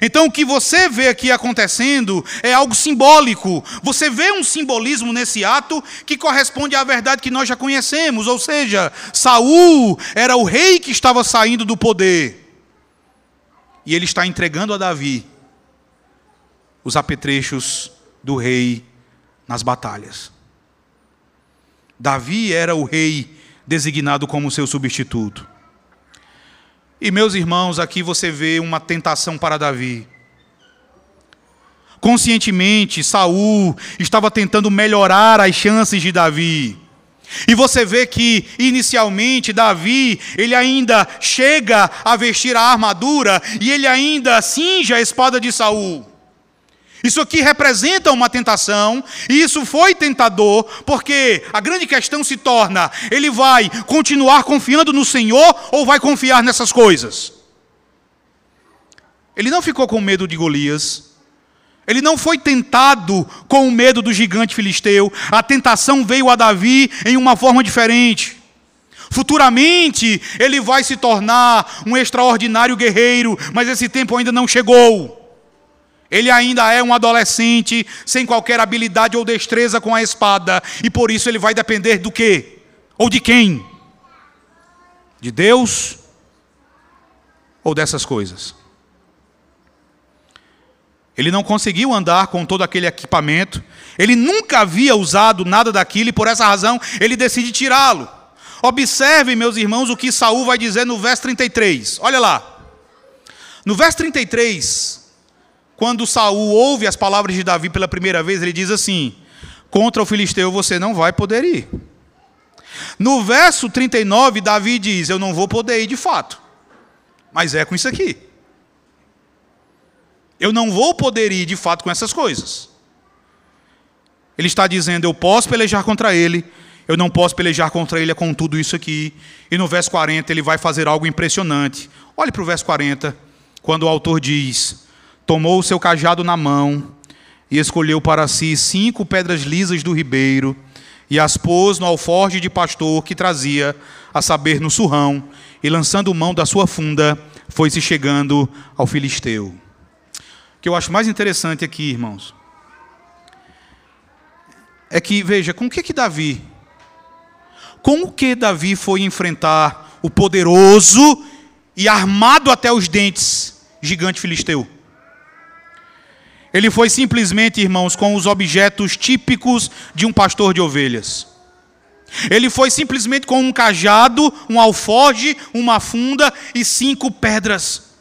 Então o que você vê aqui acontecendo é algo simbólico. Você vê um simbolismo nesse ato que corresponde à verdade que nós já conhecemos, ou seja, Saul era o rei que estava saindo do poder. E ele está entregando a Davi os apetrechos do rei nas batalhas. Davi era o rei designado como seu substituto. E meus irmãos, aqui você vê uma tentação para Davi. Conscientemente, Saul estava tentando melhorar as chances de Davi. E você vê que inicialmente Davi, ele ainda chega a vestir a armadura e ele ainda cinge a espada de Saul. Isso aqui representa uma tentação, e isso foi tentador, porque a grande questão se torna: ele vai continuar confiando no Senhor ou vai confiar nessas coisas? Ele não ficou com medo de Golias, ele não foi tentado com o medo do gigante filisteu, a tentação veio a Davi em uma forma diferente. Futuramente ele vai se tornar um extraordinário guerreiro, mas esse tempo ainda não chegou. Ele ainda é um adolescente, sem qualquer habilidade ou destreza com a espada, e por isso ele vai depender do quê? Ou de quem? De Deus ou dessas coisas? Ele não conseguiu andar com todo aquele equipamento, ele nunca havia usado nada daquilo e por essa razão ele decide tirá-lo. Observem, meus irmãos, o que Saul vai dizer no verso 33. Olha lá. No verso 33, quando Saul ouve as palavras de Davi pela primeira vez, ele diz assim: Contra o filisteu você não vai poder ir. No verso 39, Davi diz: Eu não vou poder ir de fato, mas é com isso aqui. Eu não vou poder ir de fato com essas coisas. Ele está dizendo: Eu posso pelejar contra ele, eu não posso pelejar contra ele com tudo isso aqui. E no verso 40 ele vai fazer algo impressionante. Olhe para o verso 40, quando o autor diz: tomou o seu cajado na mão e escolheu para si cinco pedras lisas do ribeiro e as pôs no alforje de pastor que trazia, a saber, no surrão, e lançando mão da sua funda, foi-se chegando ao filisteu. O que eu acho mais interessante aqui, irmãos, é que, veja, com o que que Davi, com o que Davi foi enfrentar o poderoso e armado até os dentes gigante filisteu? Ele foi simplesmente, irmãos, com os objetos típicos de um pastor de ovelhas. Ele foi simplesmente com um cajado, um alforge, uma funda e cinco pedras.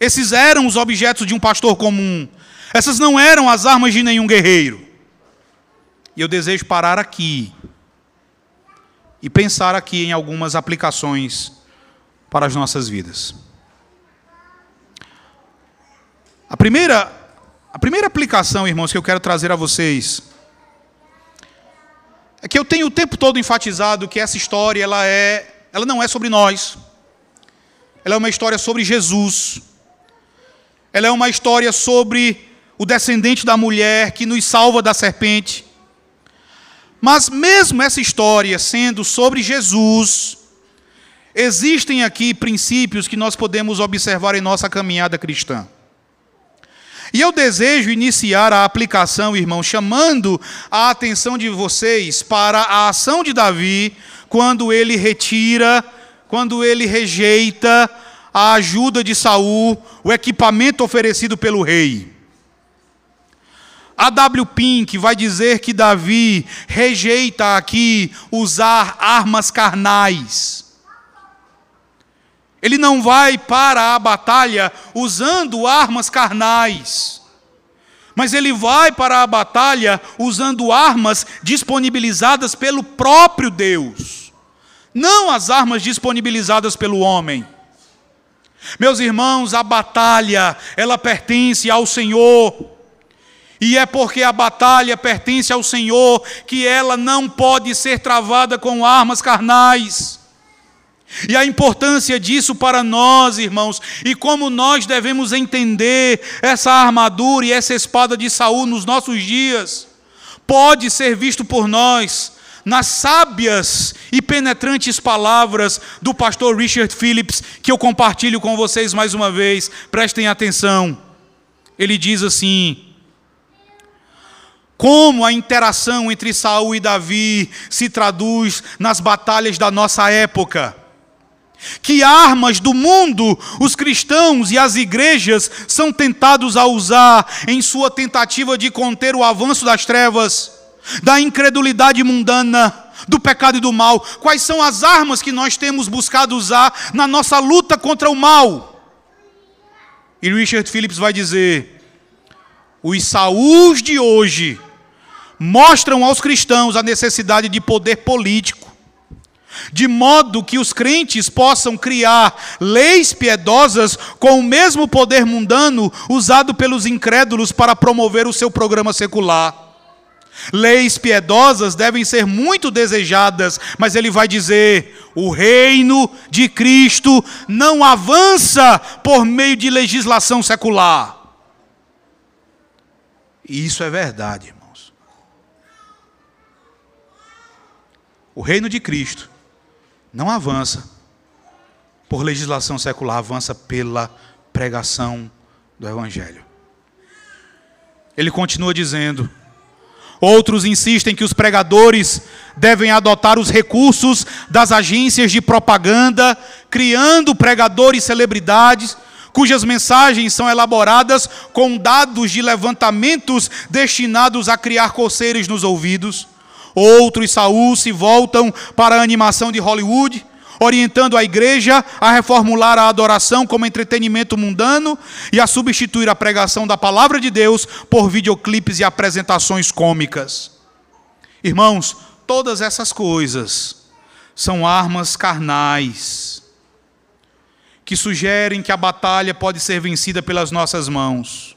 Esses eram os objetos de um pastor comum. Essas não eram as armas de nenhum guerreiro. E eu desejo parar aqui e pensar aqui em algumas aplicações para as nossas vidas. A primeira a primeira aplicação, irmãos, que eu quero trazer a vocês é que eu tenho o tempo todo enfatizado que essa história ela é, ela não é sobre nós. Ela é uma história sobre Jesus. Ela é uma história sobre o descendente da mulher que nos salva da serpente. Mas mesmo essa história sendo sobre Jesus, existem aqui princípios que nós podemos observar em nossa caminhada cristã. E eu desejo iniciar a aplicação, irmão, chamando a atenção de vocês para a ação de Davi quando ele retira, quando ele rejeita a ajuda de Saul, o equipamento oferecido pelo rei. A W. Pink vai dizer que Davi rejeita aqui usar armas carnais. Ele não vai para a batalha usando armas carnais, mas ele vai para a batalha usando armas disponibilizadas pelo próprio Deus, não as armas disponibilizadas pelo homem. Meus irmãos, a batalha, ela pertence ao Senhor. E é porque a batalha pertence ao Senhor que ela não pode ser travada com armas carnais. E a importância disso para nós, irmãos, e como nós devemos entender essa armadura e essa espada de Saul nos nossos dias, pode ser visto por nós nas sábias e penetrantes palavras do pastor Richard Phillips, que eu compartilho com vocês mais uma vez. Prestem atenção. Ele diz assim: como a interação entre Saul e Davi se traduz nas batalhas da nossa época. Que armas do mundo os cristãos e as igrejas são tentados a usar em sua tentativa de conter o avanço das trevas, da incredulidade mundana, do pecado e do mal? Quais são as armas que nós temos buscado usar na nossa luta contra o mal? E Richard Phillips vai dizer: os Saús de hoje mostram aos cristãos a necessidade de poder político de modo que os crentes possam criar leis piedosas com o mesmo poder mundano usado pelos incrédulos para promover o seu programa secular. Leis piedosas devem ser muito desejadas, mas ele vai dizer: o reino de Cristo não avança por meio de legislação secular. E isso é verdade, irmãos. O reino de Cristo não avança por legislação secular, avança pela pregação do Evangelho. Ele continua dizendo: outros insistem que os pregadores devem adotar os recursos das agências de propaganda, criando pregadores celebridades cujas mensagens são elaboradas com dados de levantamentos destinados a criar coceiras nos ouvidos. Outros, Saul, se voltam para a animação de Hollywood, orientando a igreja a reformular a adoração como entretenimento mundano e a substituir a pregação da palavra de Deus por videoclipes e apresentações cômicas. Irmãos, todas essas coisas são armas carnais que sugerem que a batalha pode ser vencida pelas nossas mãos.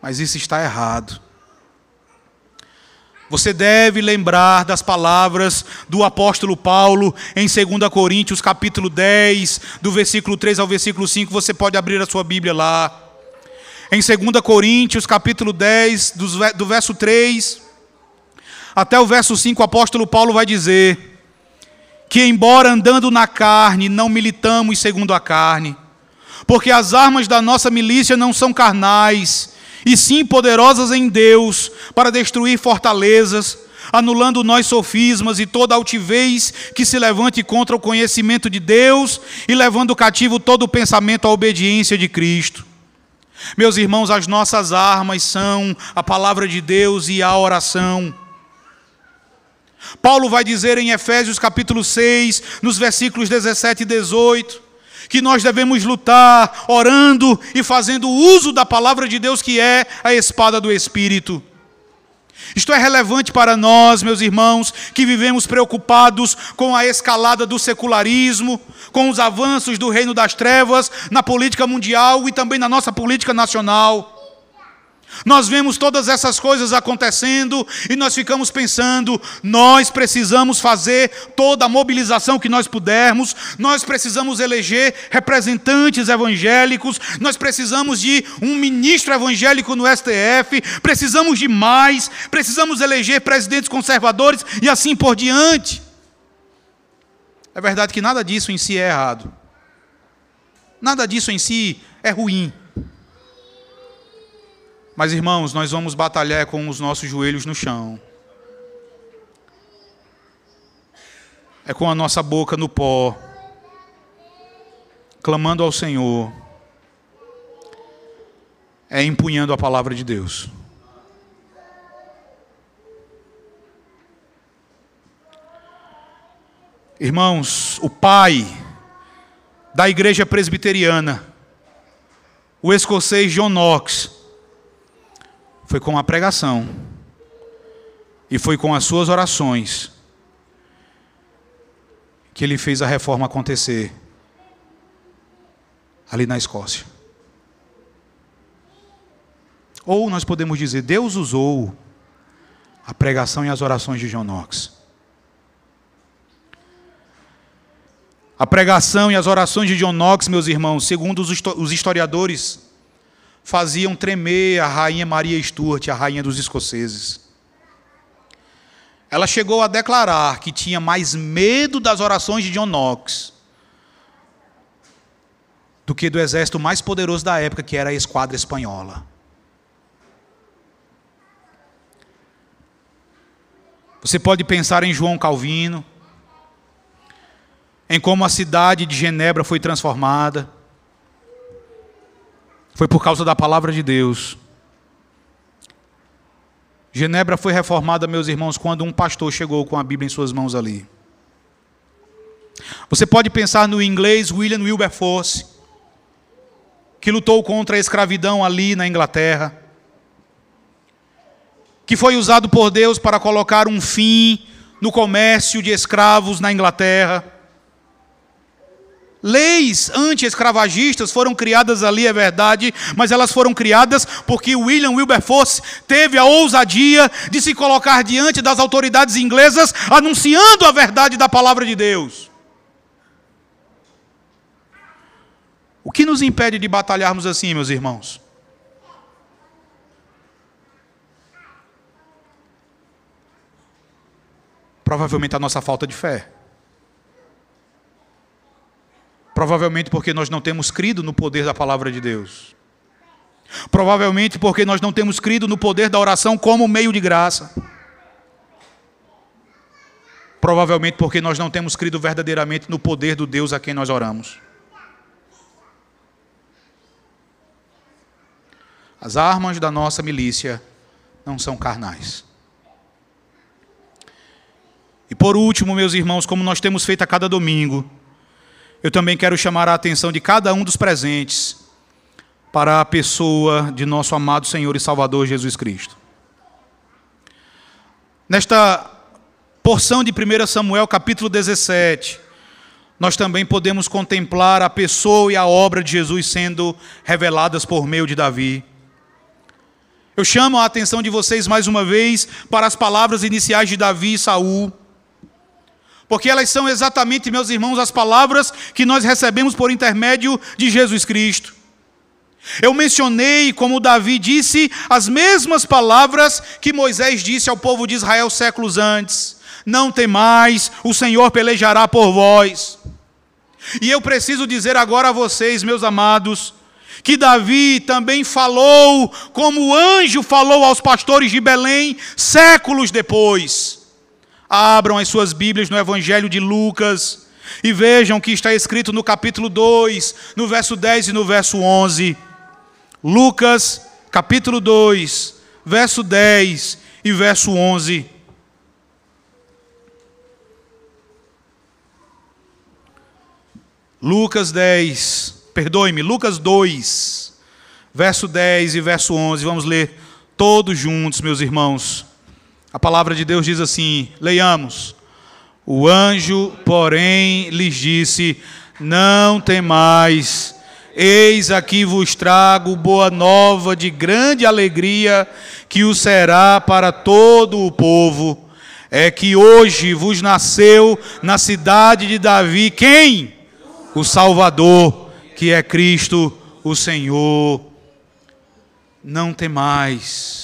Mas isso está errado. Você deve lembrar das palavras do apóstolo Paulo em 2 Coríntios, capítulo 10, do versículo 3 ao versículo 5. Você pode abrir a sua Bíblia lá. Em 2 Coríntios, capítulo 10, do verso 3 até o verso 5, o apóstolo Paulo vai dizer que, embora andando na carne, não militamos segundo a carne, porque as armas da nossa milícia não são carnais e sim poderosas em Deus para destruir fortalezas, anulando nós sofismas e toda altivez que se levante contra o conhecimento de Deus e levando cativo todo o pensamento à obediência de Cristo. Meus irmãos, as nossas armas são a palavra de Deus e a oração. Paulo vai dizer em Efésios capítulo 6, nos versículos 17 e 18, que nós devemos lutar orando e fazendo uso da palavra de Deus, que é a espada do Espírito. Isto é relevante para nós, meus irmãos, que vivemos preocupados com a escalada do secularismo, com os avanços do reino das trevas na política mundial e também na nossa política nacional. Nós vemos todas essas coisas acontecendo e nós ficamos pensando: nós precisamos fazer toda a mobilização que nós pudermos, nós precisamos eleger representantes evangélicos, nós precisamos de um ministro evangélico no STF, precisamos de mais, precisamos eleger presidentes conservadores e assim por diante. É verdade que nada disso em si é errado, nada disso em si é ruim. Mas, irmãos, nós vamos batalhar com os nossos joelhos no chão. É com a nossa boca no pó, clamando ao Senhor. É empunhando a palavra de Deus. Irmãos, o pai da igreja presbiteriana, o escocês John Knox, foi com a pregação e foi com as suas orações que ele fez a reforma acontecer ali na Escócia. Ou nós podemos dizer, Deus usou a pregação e as orações de John Knox. A pregação e as orações de John Knox, meus irmãos, segundo os historiadores, faziam tremer a rainha Maria Stuart, a rainha dos escoceses. Ela chegou a declarar que tinha mais medo das orações de John Knox do que do exército mais poderoso da época, que era a esquadra espanhola. Você pode pensar em João Calvino, em como a cidade de Genebra foi transformada. Foi por causa da palavra de Deus. Genebra foi reformada, meus irmãos, quando um pastor chegou com a Bíblia em suas mãos ali. Você pode pensar no inglês William Wilberforce, que lutou contra a escravidão ali na Inglaterra, que foi usado por Deus para colocar um fim no comércio de escravos na Inglaterra. Leis anti-escravagistas foram criadas ali, é verdade, mas elas foram criadas porque William Wilberforce teve a ousadia de se colocar diante das autoridades inglesas anunciando a verdade da palavra de Deus. O que nos impede de batalharmos assim, meus irmãos? Provavelmente a nossa falta de fé. Provavelmente porque nós não temos crido no poder da palavra de Deus. Provavelmente porque nós não temos crido no poder da oração como meio de graça. Provavelmente porque nós não temos crido verdadeiramente no poder do Deus a quem nós oramos. As armas da nossa milícia não são carnais. E por último, meus irmãos, como nós temos feito a cada domingo, eu também quero chamar a atenção de cada um dos presentes para a pessoa de nosso amado Senhor e Salvador Jesus Cristo. Nesta porção de 1 Samuel, capítulo 17, nós também podemos contemplar a pessoa e a obra de Jesus sendo reveladas por meio de Davi. Eu chamo a atenção de vocês mais uma vez para as palavras iniciais de Davi e Saul porque elas são exatamente, meus irmãos, as palavras que nós recebemos por intermédio de Jesus Cristo. Eu mencionei, como Davi disse, as mesmas palavras que Moisés disse ao povo de Israel séculos antes: Não temais, o Senhor pelejará por vós. E eu preciso dizer agora a vocês, meus amados, que Davi também falou, como o anjo falou aos pastores de Belém, séculos depois. Abram as suas Bíblias no Evangelho de Lucas e vejam o que está escrito no capítulo 2, no verso 10 e no verso 11. Lucas, capítulo 2, verso 10 e verso 11. Lucas 10, perdoe-me, Lucas 2, verso 10 e verso 11. Vamos ler todos juntos, meus irmãos. A palavra de Deus diz assim: leiamos. O anjo, porém, lhes disse: Não temais, Eis aqui vos trago boa nova de grande alegria, que o será para todo o povo. É que hoje vos nasceu na cidade de Davi quem? O Salvador, que é Cristo, o Senhor. Não temais.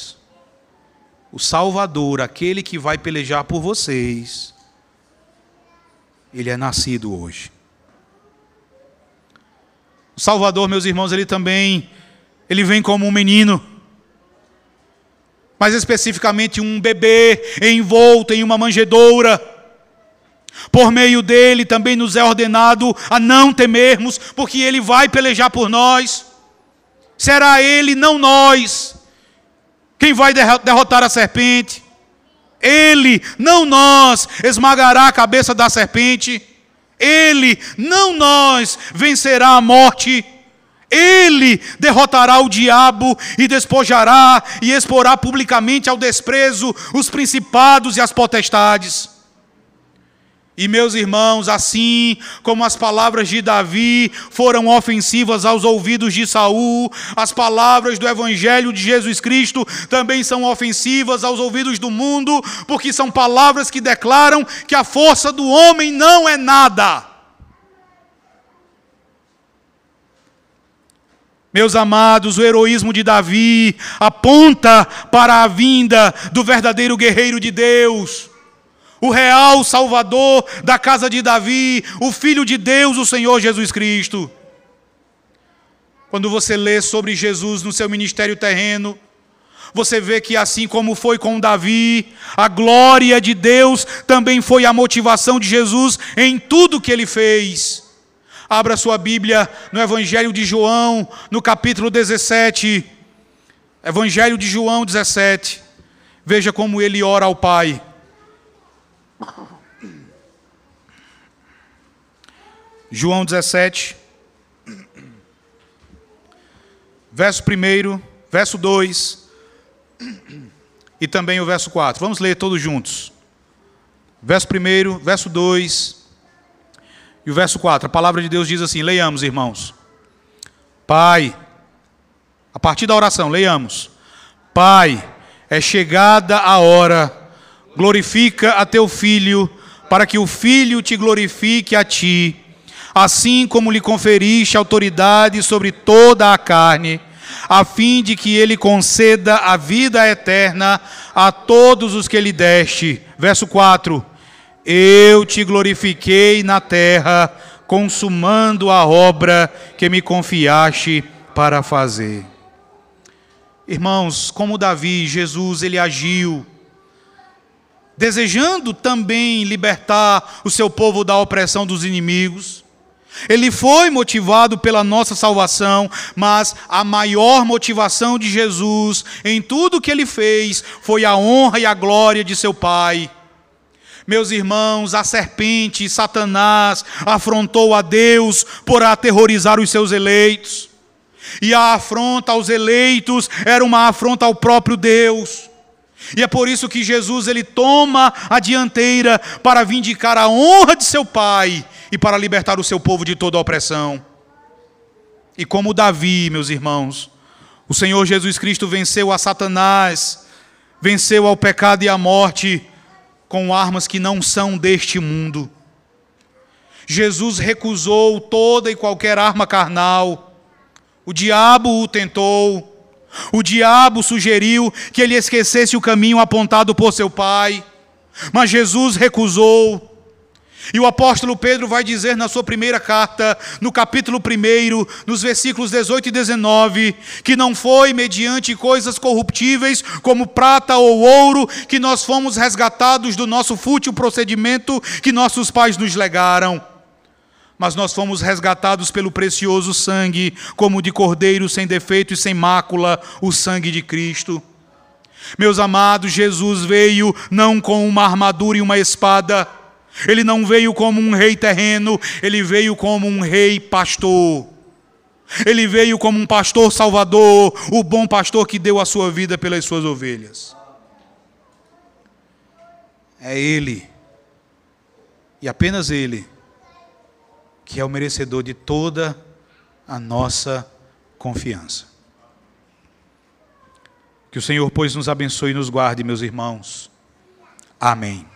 O Salvador, aquele que vai pelejar por vocês, ele é nascido hoje. O Salvador, meus irmãos, ele também ele vem como um menino. Mais especificamente um bebê envolto em uma manjedoura. Por meio dele também nos é ordenado a não temermos, porque ele vai pelejar por nós. Será ele, não nós, quem vai derrotar a serpente. Ele, não nós, esmagará a cabeça da serpente. Ele, não nós, vencerá a morte. Ele derrotará o diabo e despojará e exporá publicamente ao desprezo os principados e as potestades. E meus irmãos, assim como as palavras de Davi foram ofensivas aos ouvidos de Saul, as palavras do evangelho de Jesus Cristo também são ofensivas aos ouvidos do mundo, porque são palavras que declaram que a força do homem não é nada. Meus amados, o heroísmo de Davi aponta para a vinda do verdadeiro guerreiro de Deus o real Salvador da casa de Davi, o Filho de Deus, o Senhor Jesus Cristo. Quando você lê sobre Jesus no seu ministério terreno, você vê que assim como foi com Davi, a glória de Deus também foi a motivação de Jesus em tudo que ele fez. Abra sua Bíblia no Evangelho de João, no capítulo 17. Evangelho de João 17. Veja como ele ora ao Pai. João 17, verso 1, verso 2 e também o verso 4. Vamos ler todos juntos. Verso 1, verso 2 e o verso 4. A palavra de Deus diz assim: leiamos, irmãos. Pai, a partir da oração, leiamos. Pai, é chegada a hora glorifica a teu filho, para que o filho te glorifique a ti, assim como lhe conferiste autoridade sobre toda a carne, a fim de que ele conceda a vida eterna a todos os que lhe deste. Verso 4: Eu te glorifiquei na terra, consumando a obra que me confiaste para fazer. Irmãos, como Davi, Jesus, ele agiu desejando também libertar o seu povo da opressão dos inimigos. Ele foi motivado pela nossa salvação, mas a maior motivação de Jesus em tudo que ele fez foi a honra e a glória de seu Pai. Meus irmãos, a serpente, Satanás, afrontou a Deus por aterrorizar os seus eleitos. E a afronta aos eleitos era uma afronta ao próprio Deus. E é por isso que Jesus ele toma a dianteira para vindicar a honra de seu Pai e para libertar o seu povo de toda a opressão. E como Davi, meus irmãos, o Senhor Jesus Cristo venceu a Satanás, venceu ao pecado e à morte com armas que não são deste mundo. Jesus recusou toda e qualquer arma carnal. O diabo o tentou, o diabo sugeriu que ele esquecesse o caminho apontado por seu pai, mas Jesus recusou. E o apóstolo Pedro vai dizer na sua primeira carta, no capítulo 1, nos versículos 18 e 19, que não foi mediante coisas corruptíveis, como prata ou ouro, que nós fomos resgatados do nosso fútil procedimento que nossos pais nos legaram mas nós fomos resgatados pelo precioso sangue, como de cordeiro sem defeito e sem mácula, o sangue de Cristo. Meus amados, Jesus veio não com uma armadura e uma espada, ele não veio como um rei terreno, ele veio como um rei pastor. Ele veio como um pastor salvador, o bom pastor que deu a sua vida pelas suas ovelhas. É Ele, e apenas Ele, que é o merecedor de toda a nossa confiança. Que o Senhor, pois, nos abençoe e nos guarde, meus irmãos. Amém.